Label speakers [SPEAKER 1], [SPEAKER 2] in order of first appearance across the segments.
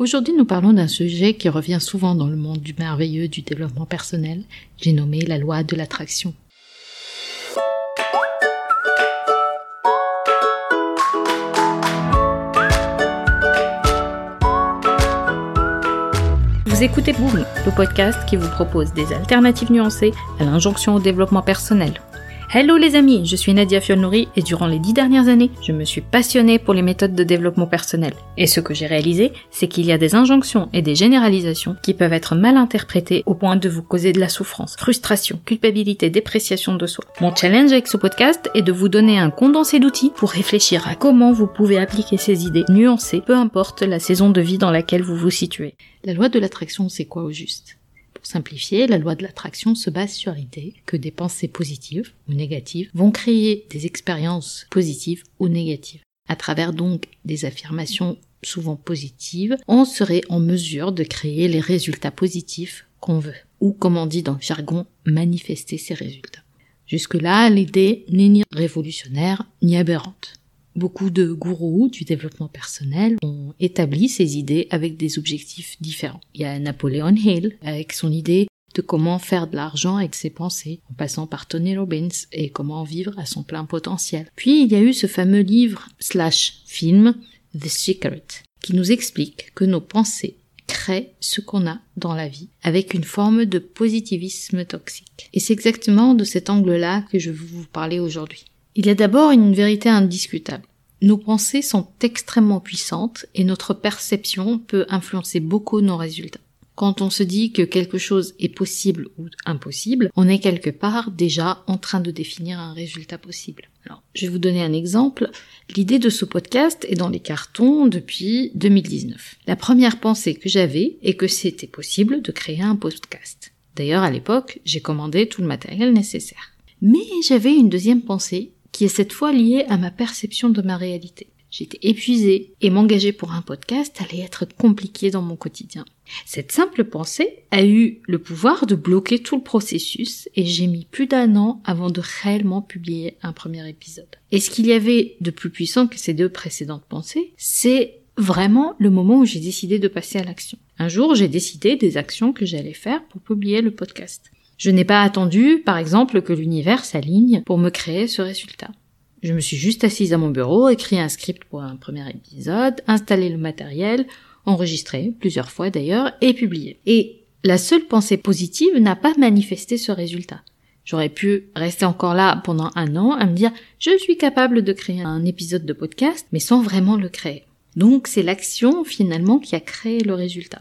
[SPEAKER 1] Aujourd'hui, nous parlons d'un sujet qui revient souvent dans le monde du merveilleux du développement personnel. J'ai nommé la loi de l'attraction. Vous écoutez Boom, le podcast qui vous propose des alternatives nuancées à l'injonction au développement personnel. Hello les amis, je suis Nadia Fiolnouri et durant les dix dernières années, je me suis passionnée pour les méthodes de développement personnel. Et ce que j'ai réalisé, c'est qu'il y a des injonctions et des généralisations qui peuvent être mal interprétées au point de vous causer de la souffrance, frustration, culpabilité, dépréciation de soi. Mon challenge avec ce podcast est de vous donner un condensé d'outils pour réfléchir à comment vous pouvez appliquer ces idées nuancées, peu importe la saison de vie dans laquelle vous vous situez. La loi de l'attraction, c'est quoi au juste? Pour simplifier, la loi de l'attraction se base sur l'idée que des pensées positives ou négatives vont créer des expériences positives ou négatives. À travers donc des affirmations souvent positives, on serait en mesure de créer les résultats positifs qu'on veut, ou comme on dit dans le jargon, manifester ces résultats. Jusque-là, l'idée n'est ni révolutionnaire ni aberrante. Beaucoup de gourous du développement personnel ont établi ces idées avec des objectifs différents. Il y a Napoleon Hill avec son idée de comment faire de l'argent avec ses pensées, en passant par Tony Robbins et comment vivre à son plein potentiel. Puis il y a eu ce fameux livre slash film The Secret qui nous explique que nos pensées créent ce qu'on a dans la vie avec une forme de positivisme toxique. Et c'est exactement de cet angle-là que je veux vous parler aujourd'hui. Il y a d'abord une vérité indiscutable. Nos pensées sont extrêmement puissantes et notre perception peut influencer beaucoup nos résultats. Quand on se dit que quelque chose est possible ou impossible, on est quelque part déjà en train de définir un résultat possible. Alors, je vais vous donner un exemple. L'idée de ce podcast est dans les cartons depuis 2019. La première pensée que j'avais est que c'était possible de créer un podcast. D'ailleurs, à l'époque, j'ai commandé tout le matériel nécessaire. Mais j'avais une deuxième pensée qui est cette fois liée à ma perception de ma réalité. J'étais épuisée et m'engager pour un podcast allait être compliqué dans mon quotidien. Cette simple pensée a eu le pouvoir de bloquer tout le processus et j'ai mis plus d'un an avant de réellement publier un premier épisode. Et ce qu'il y avait de plus puissant que ces deux précédentes pensées, c'est vraiment le moment où j'ai décidé de passer à l'action. Un jour, j'ai décidé des actions que j'allais faire pour publier le podcast. Je n'ai pas attendu, par exemple, que l'univers s'aligne pour me créer ce résultat. Je me suis juste assise à mon bureau, écrit un script pour un premier épisode, installé le matériel, enregistré plusieurs fois d'ailleurs, et publié. Et la seule pensée positive n'a pas manifesté ce résultat. J'aurais pu rester encore là pendant un an à me dire je suis capable de créer un épisode de podcast, mais sans vraiment le créer. Donc c'est l'action finalement qui a créé le résultat.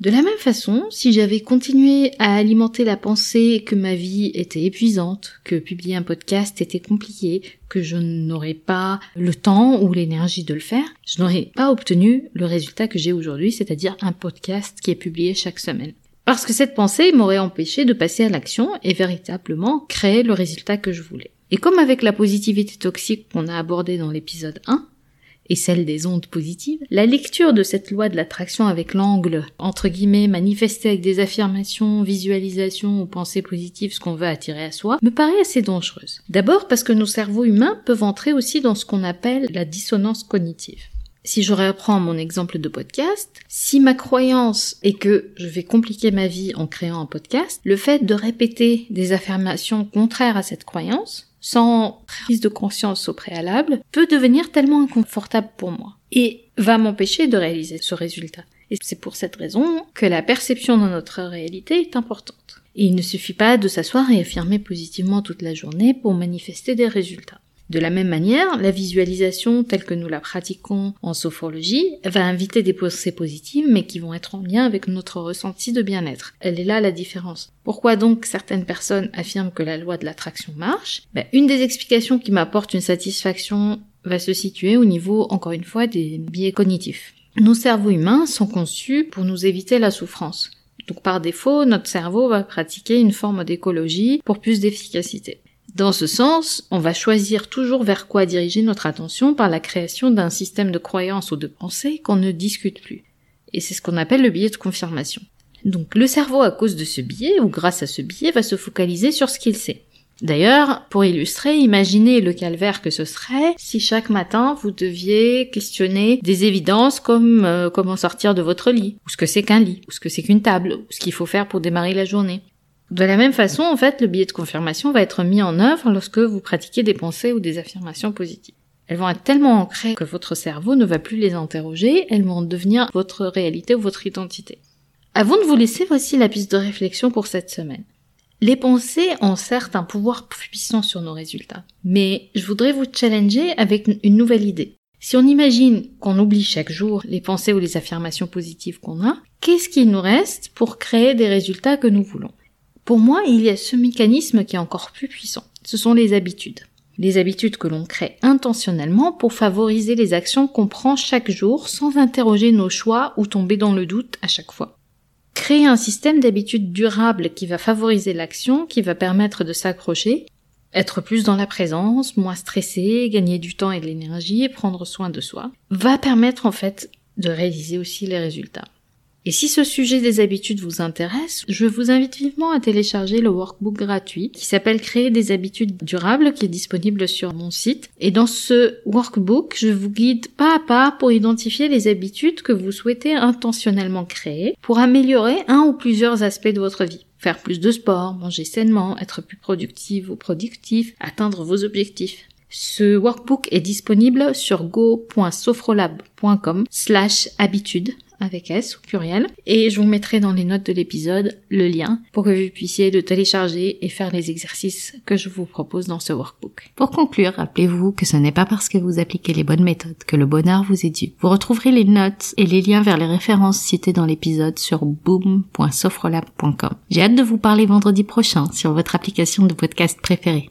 [SPEAKER 1] De la même façon, si j'avais continué à alimenter la pensée que ma vie était épuisante, que publier un podcast était compliqué, que je n'aurais pas le temps ou l'énergie de le faire, je n'aurais pas obtenu le résultat que j'ai aujourd'hui, c'est-à-dire un podcast qui est publié chaque semaine. Parce que cette pensée m'aurait empêché de passer à l'action et véritablement créer le résultat que je voulais. Et comme avec la positivité toxique qu'on a abordée dans l'épisode 1, et celle des ondes positives, la lecture de cette loi de l'attraction avec l'angle, entre guillemets, manifesté avec des affirmations, visualisations ou pensées positives, ce qu'on veut attirer à soi, me paraît assez dangereuse. D'abord parce que nos cerveaux humains peuvent entrer aussi dans ce qu'on appelle la dissonance cognitive. Si je reprends mon exemple de podcast, si ma croyance est que je vais compliquer ma vie en créant un podcast, le fait de répéter des affirmations contraires à cette croyance sans prise de conscience au préalable, peut devenir tellement inconfortable pour moi et va m'empêcher de réaliser ce résultat. Et c'est pour cette raison que la perception de notre réalité est importante. Il ne suffit pas de s'asseoir et affirmer positivement toute la journée pour manifester des résultats. De la même manière, la visualisation telle que nous la pratiquons en sophrologie va inviter des pensées positives mais qui vont être en lien avec notre ressenti de bien-être. Elle est là la différence. Pourquoi donc certaines personnes affirment que la loi de l'attraction marche? Ben, Une des explications qui m'apporte une satisfaction va se situer au niveau, encore une fois, des biais cognitifs. Nos cerveaux humains sont conçus pour nous éviter la souffrance. Donc par défaut, notre cerveau va pratiquer une forme d'écologie pour plus d'efficacité. Dans ce sens, on va choisir toujours vers quoi diriger notre attention par la création d'un système de croyances ou de pensées qu'on ne discute plus. Et c'est ce qu'on appelle le biais de confirmation. Donc le cerveau, à cause de ce biais, ou grâce à ce biais, va se focaliser sur ce qu'il sait. D'ailleurs, pour illustrer, imaginez le calvaire que ce serait si chaque matin vous deviez questionner des évidences comme euh, comment sortir de votre lit, ou ce que c'est qu'un lit, ou ce que c'est qu'une table, ou ce qu'il faut faire pour démarrer la journée. De la même façon, en fait, le billet de confirmation va être mis en œuvre lorsque vous pratiquez des pensées ou des affirmations positives. Elles vont être tellement ancrées que votre cerveau ne va plus les interroger, elles vont devenir votre réalité ou votre identité. Avant de vous laisser, voici la piste de réflexion pour cette semaine. Les pensées ont certes un pouvoir puissant sur nos résultats, mais je voudrais vous challenger avec une nouvelle idée. Si on imagine qu'on oublie chaque jour les pensées ou les affirmations positives qu'on a, qu'est-ce qu'il nous reste pour créer des résultats que nous voulons? Pour moi, il y a ce mécanisme qui est encore plus puissant. Ce sont les habitudes. Les habitudes que l'on crée intentionnellement pour favoriser les actions qu'on prend chaque jour sans interroger nos choix ou tomber dans le doute à chaque fois. Créer un système d'habitudes durables qui va favoriser l'action, qui va permettre de s'accrocher, être plus dans la présence, moins stressé, gagner du temps et de l'énergie et prendre soin de soi, va permettre en fait de réaliser aussi les résultats. Et si ce sujet des habitudes vous intéresse, je vous invite vivement à télécharger le workbook gratuit qui s'appelle Créer des habitudes durables qui est disponible sur mon site. Et dans ce workbook, je vous guide pas à pas pour identifier les habitudes que vous souhaitez intentionnellement créer pour améliorer un ou plusieurs aspects de votre vie faire plus de sport, manger sainement, être plus productive ou productif, atteindre vos objectifs. Ce workbook est disponible sur go.sofrolab.com slash habitude avec S au pluriel. Et je vous mettrai dans les notes de l'épisode le lien pour que vous puissiez le télécharger et faire les exercices que je vous propose dans ce workbook. Pour conclure, rappelez-vous que ce n'est pas parce que vous appliquez les bonnes méthodes que le bonheur vous est dû. Vous retrouverez les notes et les liens vers les références citées dans l'épisode sur boom.sofrolab.com. J'ai hâte de vous parler vendredi prochain sur votre application de podcast préférée.